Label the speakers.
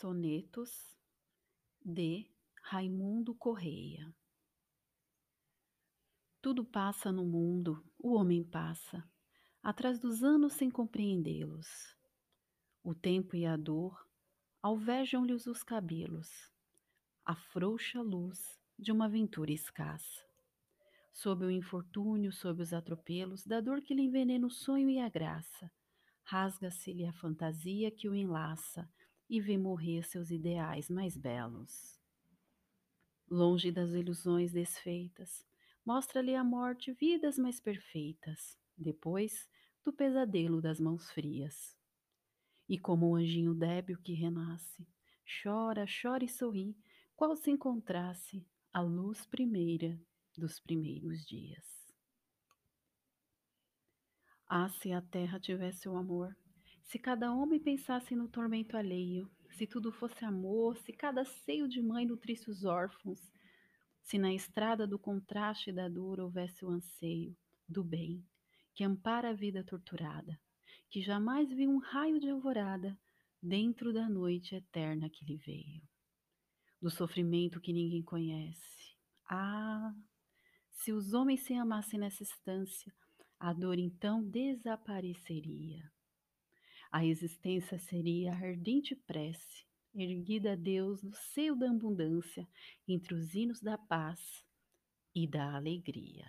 Speaker 1: Sonetos de Raimundo Correia Tudo passa no mundo, o homem passa, atrás dos anos sem compreendê-los. O tempo e a dor alvejam-lhes os cabelos, a frouxa luz de uma aventura escassa. Sob o infortúnio, sob os atropelos, da dor que lhe envenena o sonho e a graça, rasga-se-lhe a fantasia que o enlaça, e vê morrer seus ideais mais belos. Longe das ilusões desfeitas, mostra-lhe a morte vidas mais perfeitas, depois do pesadelo das mãos frias. E como o anjinho débil que renasce, chora, chora e sorri, qual se encontrasse a luz primeira dos primeiros dias. Ah, se a terra tivesse o amor, se cada homem pensasse no tormento alheio, se tudo fosse amor, se cada seio de mãe nutrisse os órfãos, se na estrada do contraste e da dor houvesse o anseio do bem, que ampara a vida torturada, que jamais viu um raio de alvorada dentro da noite eterna que lhe veio, do sofrimento que ninguém conhece. Ah, se os homens se amassem nessa estância, a dor então desapareceria. A existência seria ardente prece, erguida a Deus no seio da abundância, entre os hinos da paz e da alegria.